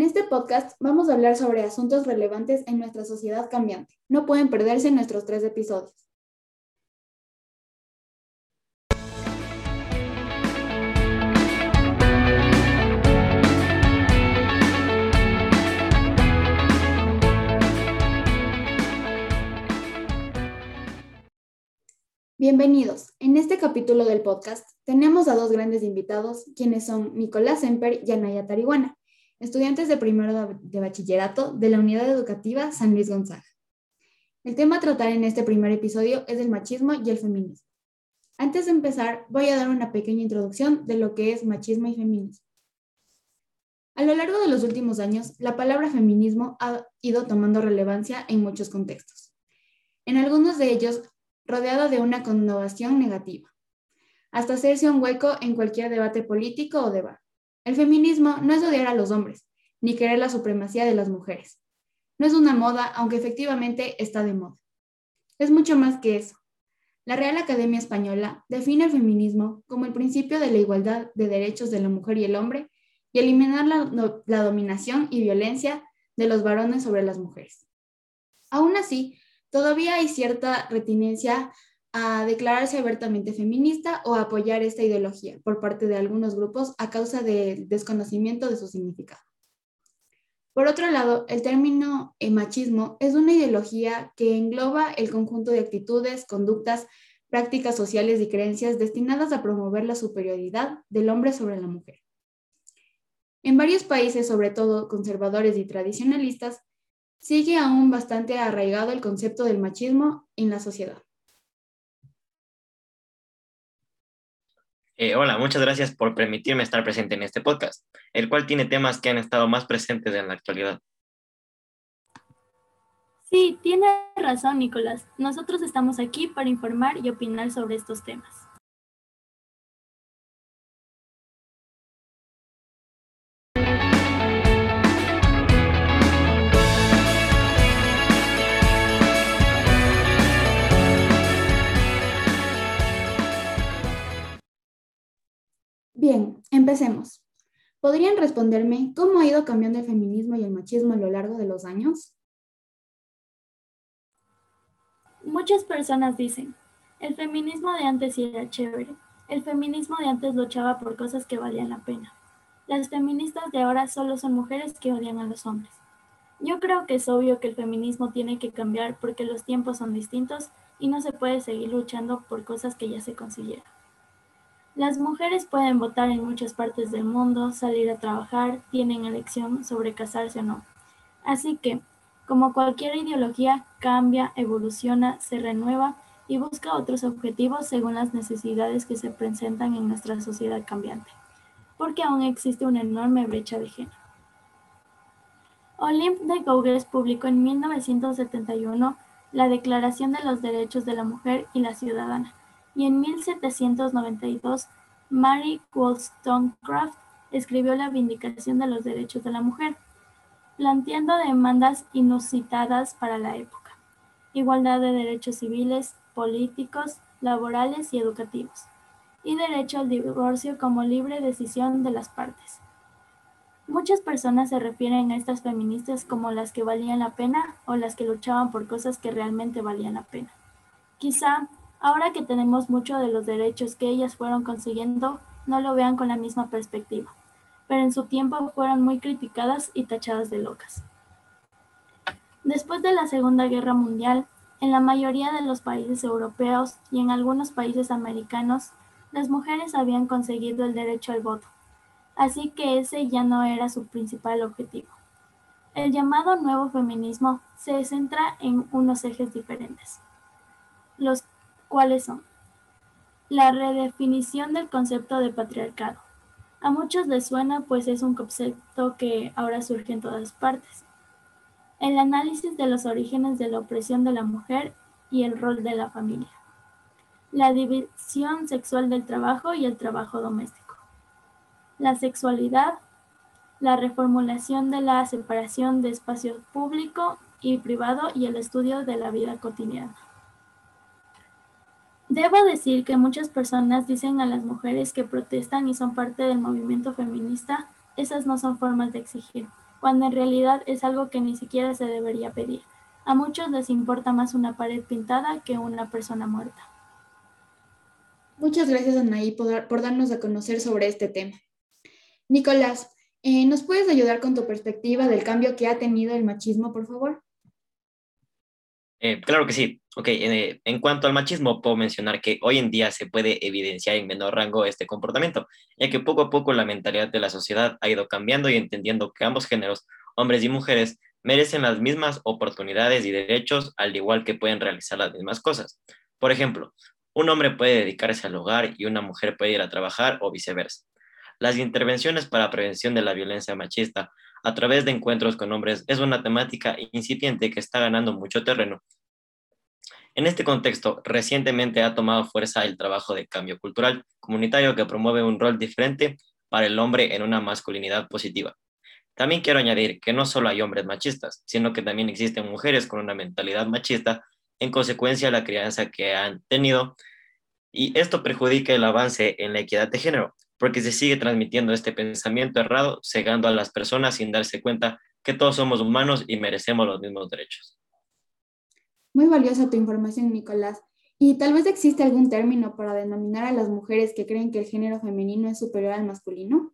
En este podcast vamos a hablar sobre asuntos relevantes en nuestra sociedad cambiante. No pueden perderse nuestros tres episodios. Bienvenidos. En este capítulo del podcast tenemos a dos grandes invitados, quienes son Nicolás Semper y Anaya Tarihuana, estudiantes de primero de bachillerato de la Unidad Educativa San Luis Gonzaga. El tema a tratar en este primer episodio es el machismo y el feminismo. Antes de empezar, voy a dar una pequeña introducción de lo que es machismo y feminismo. A lo largo de los últimos años, la palabra feminismo ha ido tomando relevancia en muchos contextos. En algunos de ellos rodeado de una connotación negativa, hasta hacerse un hueco en cualquier debate político o debate. El feminismo no es odiar a los hombres, ni querer la supremacía de las mujeres. No es una moda, aunque efectivamente está de moda. Es mucho más que eso. La Real Academia Española define el feminismo como el principio de la igualdad de derechos de la mujer y el hombre y eliminar la, dominación y violencia de los varones sobre las mujeres. Aún así, todavía hay cierta retinencia a declararse abiertamente feminista o apoyar esta ideología por parte de algunos grupos a causa del desconocimiento de su significado. Por otro lado, el término machismo es una ideología que engloba el conjunto de actitudes, conductas, prácticas sociales y creencias destinadas a promover la superioridad del hombre sobre la mujer. En varios países, sobre todo conservadores y tradicionalistas, sigue aún bastante arraigado el concepto del machismo en la sociedad. Eh, hola, muchas gracias por permitirme estar presente en este podcast, el cual tiene temas que han estado más presentes en la actualidad. Sí, tiene razón, Nicolás. Nosotros estamos aquí para informar y opinar sobre estos temas. Empecemos. ¿Podrían responderme cómo ha ido cambiando el feminismo y el machismo a lo largo de los años? Muchas personas dicen, el feminismo de antes era chévere, el feminismo de antes luchaba por cosas que valían la pena. Las feministas de ahora solo son mujeres que odian a los hombres. Yo creo que es obvio que el feminismo tiene que cambiar porque los tiempos son distintos y no se puede seguir luchando por cosas que ya se consiguieron. Las mujeres pueden votar en muchas partes del mundo, salir a trabajar, tienen elección sobre casarse o no. Así que, como cualquier ideología, cambia, evoluciona, se renueva y busca otros objetivos según las necesidades que se presentan en nuestra sociedad cambiante, porque aún existe una enorme brecha de género. Olympe de Gouges publicó en 1971 la Declaración de los Derechos de la Mujer y la Ciudadana, y en 1792 Mary Wollstonecraft escribió la Vindicación de los Derechos de la Mujer, planteando demandas inusitadas para la época, igualdad de derechos civiles, políticos, laborales y educativos, y derecho al divorcio como libre decisión de las partes. Muchas personas se refieren a estas feministas como las que valían la pena o las que luchaban por cosas que realmente valían la pena. Quizá Ahora que tenemos mucho de los derechos que ellas fueron consiguiendo, no lo vean con la misma perspectiva, pero en su tiempo fueron muy criticadas y tachadas de locas. Después de la Segunda Guerra Mundial, en la mayoría de los países europeos y en algunos países americanos, las mujeres habían conseguido el derecho al voto, así que ese ya no era su principal objetivo. El llamado nuevo feminismo se centra en unos ejes diferentes. Los ¿Cuáles son? La redefinición del concepto de patriarcado. A muchos les suena pues es un concepto que ahora surge en todas partes. El análisis de los orígenes de la opresión de la mujer y el rol de la familia. La división sexual del trabajo y el trabajo doméstico. La sexualidad. La reformulación de la separación de espacio público y privado y el estudio de la vida cotidiana. Debo decir que muchas personas dicen a las mujeres que protestan y son parte del movimiento feminista, esas no son formas de exigir, cuando en realidad es algo que ni siquiera se debería pedir. A muchos les importa más una pared pintada que una persona muerta. Muchas gracias, Anaí, por, por darnos a conocer sobre este tema. Nicolás, eh, ¿nos puedes ayudar con tu perspectiva del cambio que ha tenido el machismo, por favor? Eh, claro que sí. Ok, eh, en cuanto al machismo, puedo mencionar que hoy en día se puede evidenciar en menor rango este comportamiento, ya que poco a poco la mentalidad de la sociedad ha ido cambiando y entendiendo que ambos géneros, hombres y mujeres, merecen las mismas oportunidades y derechos, al igual que pueden realizar las mismas cosas. Por ejemplo, un hombre puede dedicarse al hogar y una mujer puede ir a trabajar o viceversa. Las intervenciones para prevención de la violencia machista a través de encuentros con hombres es una temática incipiente que está ganando mucho terreno. En este contexto, recientemente ha tomado fuerza el trabajo de cambio cultural comunitario que promueve un rol diferente para el hombre en una masculinidad positiva. También quiero añadir que no solo hay hombres machistas, sino que también existen mujeres con una mentalidad machista en consecuencia de la crianza que han tenido y esto perjudica el avance en la equidad de género, porque se sigue transmitiendo este pensamiento errado, cegando a las personas sin darse cuenta que todos somos humanos y merecemos los mismos derechos. Muy valiosa tu información, Nicolás. ¿Y tal vez existe algún término para denominar a las mujeres que creen que el género femenino es superior al masculino?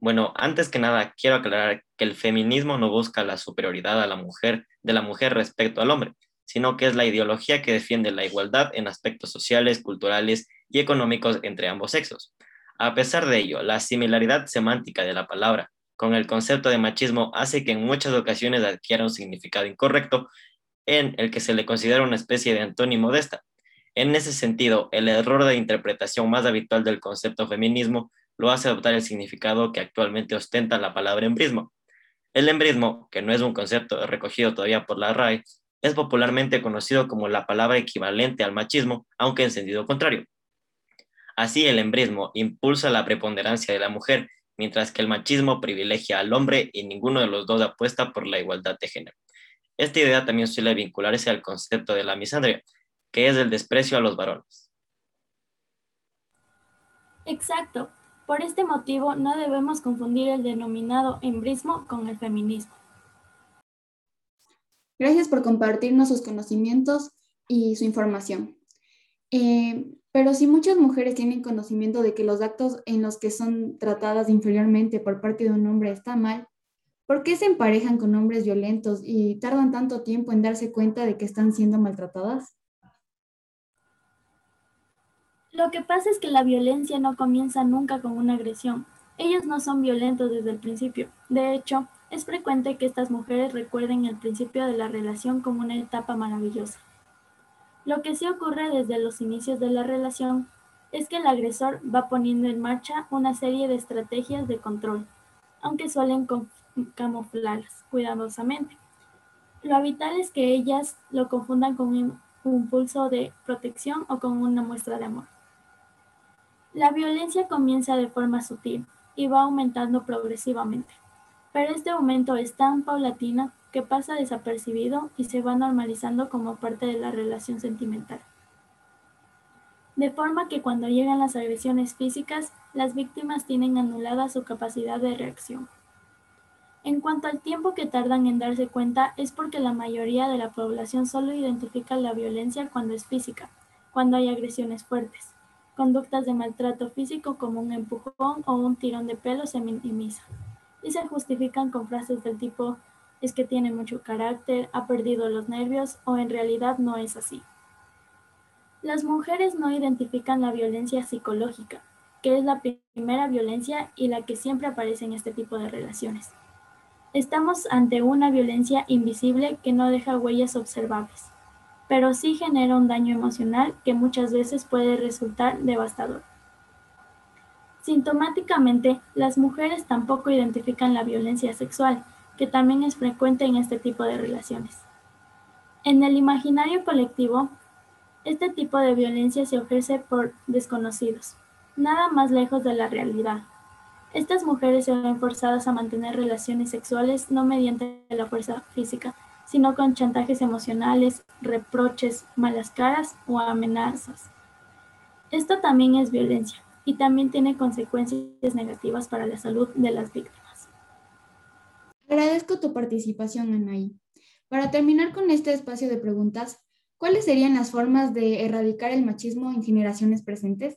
Bueno, antes que nada, quiero aclarar que el feminismo no busca la superioridad a la mujer, de la mujer respecto al hombre, sino que es la ideología que defiende la igualdad en aspectos sociales, culturales y económicos entre ambos sexos. A pesar de ello, la similaridad semántica de la palabra con el concepto de machismo hace que en muchas ocasiones adquiera un significado incorrecto en el que se le considera una especie de antónimo de esta. En ese sentido, el error de interpretación más habitual del concepto feminismo lo hace adoptar el significado que actualmente ostenta la palabra embrismo. El embrismo, que no es un concepto recogido todavía por la RAE, es popularmente conocido como la palabra equivalente al machismo, aunque en sentido contrario. Así, el embrismo impulsa la preponderancia de la mujer, mientras que el machismo privilegia al hombre y ninguno de los dos apuesta por la igualdad de género. Esta idea también suele vincularse al concepto de la misandria, que es el desprecio a los varones. Exacto. Por este motivo no debemos confundir el denominado embrismo con el feminismo. Gracias por compartirnos sus conocimientos y su información. Eh, pero si muchas mujeres tienen conocimiento de que los actos en los que son tratadas inferiormente por parte de un hombre está mal, ¿por qué se emparejan con hombres violentos y tardan tanto tiempo en darse cuenta de que están siendo maltratadas? Lo que pasa es que la violencia no comienza nunca con una agresión. Ellos no son violentos desde el principio. De hecho, es frecuente que estas mujeres recuerden el principio de la relación como una etapa maravillosa. Lo que sí ocurre desde los inicios de la relación es que el agresor va poniendo en marcha una serie de estrategias de control, aunque suelen camuflarlas cuidadosamente. Lo habitual es que ellas lo confundan con un impulso de protección o con una muestra de amor. La violencia comienza de forma sutil y va aumentando progresivamente, pero este aumento es tan paulatino que pasa desapercibido y se va normalizando como parte de la relación sentimental. De forma que cuando llegan las agresiones físicas, las víctimas tienen anulada su capacidad de reacción. En cuanto al tiempo que tardan en darse cuenta, es porque la mayoría de la población solo identifica la violencia cuando es física, cuando hay agresiones fuertes. Conductas de maltrato físico como un empujón o un tirón de pelo se minimizan y se justifican con frases del tipo es que tiene mucho carácter, ha perdido los nervios o en realidad no es así. Las mujeres no identifican la violencia psicológica, que es la primera violencia y la que siempre aparece en este tipo de relaciones. Estamos ante una violencia invisible que no deja huellas observables, pero sí genera un daño emocional que muchas veces puede resultar devastador. Sintomáticamente, las mujeres tampoco identifican la violencia sexual, que también es frecuente en este tipo de relaciones. En el imaginario colectivo, este tipo de violencia se ejerce por desconocidos, nada más lejos de la realidad. Estas mujeres se ven forzadas a mantener relaciones sexuales no mediante la fuerza física, sino con chantajes emocionales, reproches, malas caras o amenazas. Esto también es violencia y también tiene consecuencias negativas para la salud de las víctimas. Agradezco tu participación, Anaí. Para terminar con este espacio de preguntas, ¿cuáles serían las formas de erradicar el machismo en generaciones presentes?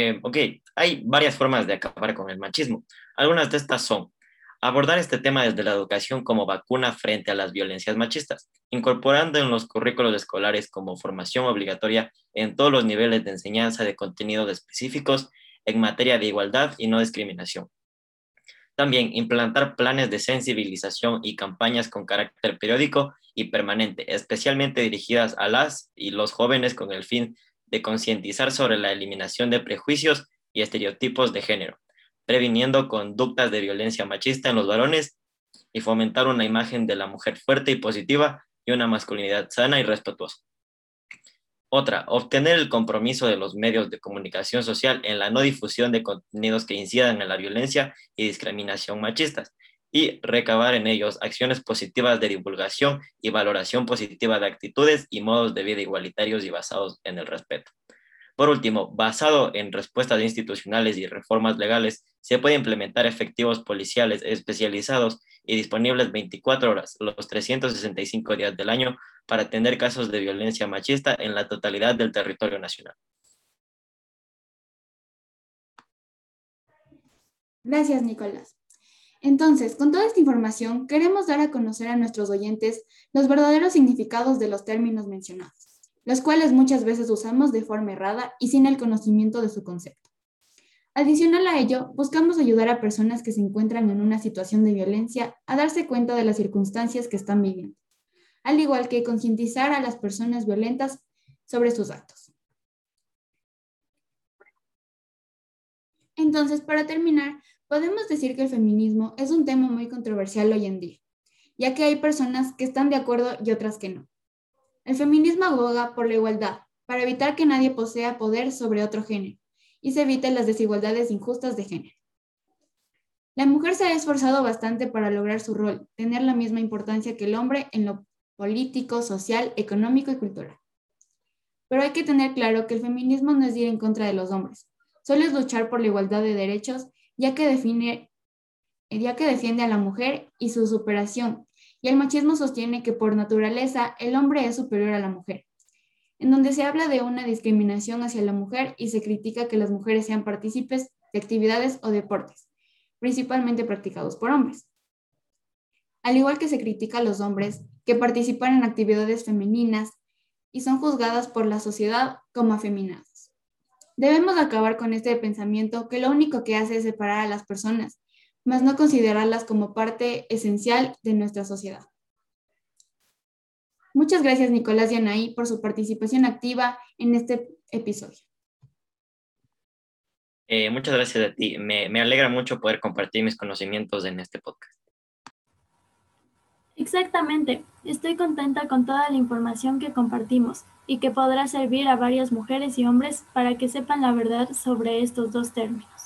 Eh, ok, hay varias formas de acabar con el machismo. Algunas de estas son abordar este tema desde la educación como vacuna frente a las violencias machistas, incorporando en los currículos escolares como formación obligatoria en todos los niveles de enseñanza de contenidos específicos en materia de igualdad y no discriminación. También implantar planes de sensibilización y campañas con carácter periódico y permanente, especialmente dirigidas a las y los jóvenes con el fin de concientizar sobre la eliminación de prejuicios y estereotipos de género, previniendo conductas de violencia machista en los varones y fomentar una imagen de la mujer fuerte y positiva y una masculinidad sana y respetuosa. Otra, obtener el compromiso de los medios de comunicación social en la no difusión de contenidos que incidan en la violencia y discriminación machistas y recabar en ellos acciones positivas de divulgación y valoración positiva de actitudes y modos de vida igualitarios y basados en el respeto. Por último, basado en respuestas institucionales y reformas legales, se puede implementar efectivos policiales especializados y disponibles 24 horas, los 365 días del año, para atender casos de violencia machista en la totalidad del territorio nacional. Gracias, Nicolás. Entonces, con toda esta información, queremos dar a conocer a nuestros oyentes los verdaderos significados de los términos mencionados los cuales muchas veces usamos de forma errada y sin el conocimiento de su concepto. Adicional a ello, buscamos ayudar a personas que se encuentran en una situación de violencia a darse cuenta de las circunstancias que están viviendo, al igual que concientizar a las personas violentas sobre sus actos. Entonces, para terminar, podemos decir que el feminismo es un tema muy controversial hoy en día, ya que hay personas que están de acuerdo y otras que no. El feminismo aboga por la igualdad, para evitar que nadie posea poder sobre otro género y se eviten las desigualdades injustas de género. La mujer se ha esforzado bastante para lograr su rol, tener la misma importancia que el hombre en lo político, social, económico y cultural. Pero hay que tener claro que el feminismo no es ir en contra de los hombres, solo es luchar por la igualdad de derechos, ya que, define, ya que defiende a la mujer y su superación y el machismo sostiene que por naturaleza el hombre es superior a la mujer, en donde se habla de una discriminación hacia la mujer y se critica que las mujeres sean partícipes de actividades o deportes, principalmente practicados por hombres. Al igual que se critica a los hombres que participan en actividades femeninas y son juzgadas por la sociedad como afeminadas. Debemos acabar con este pensamiento que lo único que hace es separar a las personas más no considerarlas como parte esencial de nuestra sociedad. Muchas gracias Nicolás y Anaí por su participación activa en este episodio. Eh, muchas gracias a ti. Me, me alegra mucho poder compartir mis conocimientos en este podcast. Exactamente. Estoy contenta con toda la información que compartimos y que podrá servir a varias mujeres y hombres para que sepan la verdad sobre estos dos términos.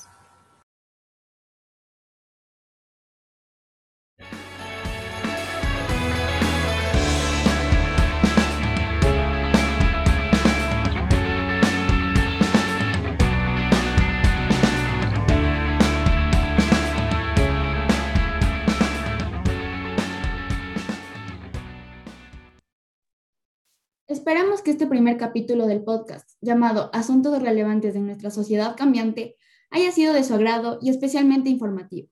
Esperamos que este primer capítulo del podcast, llamado Asuntos relevantes de nuestra sociedad cambiante, haya sido de su agrado y especialmente informativo.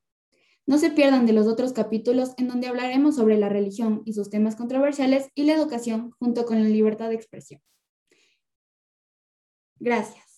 No se pierdan de los otros capítulos en donde hablaremos sobre la religión y sus temas controversiales y la educación junto con la libertad de expresión. Gracias.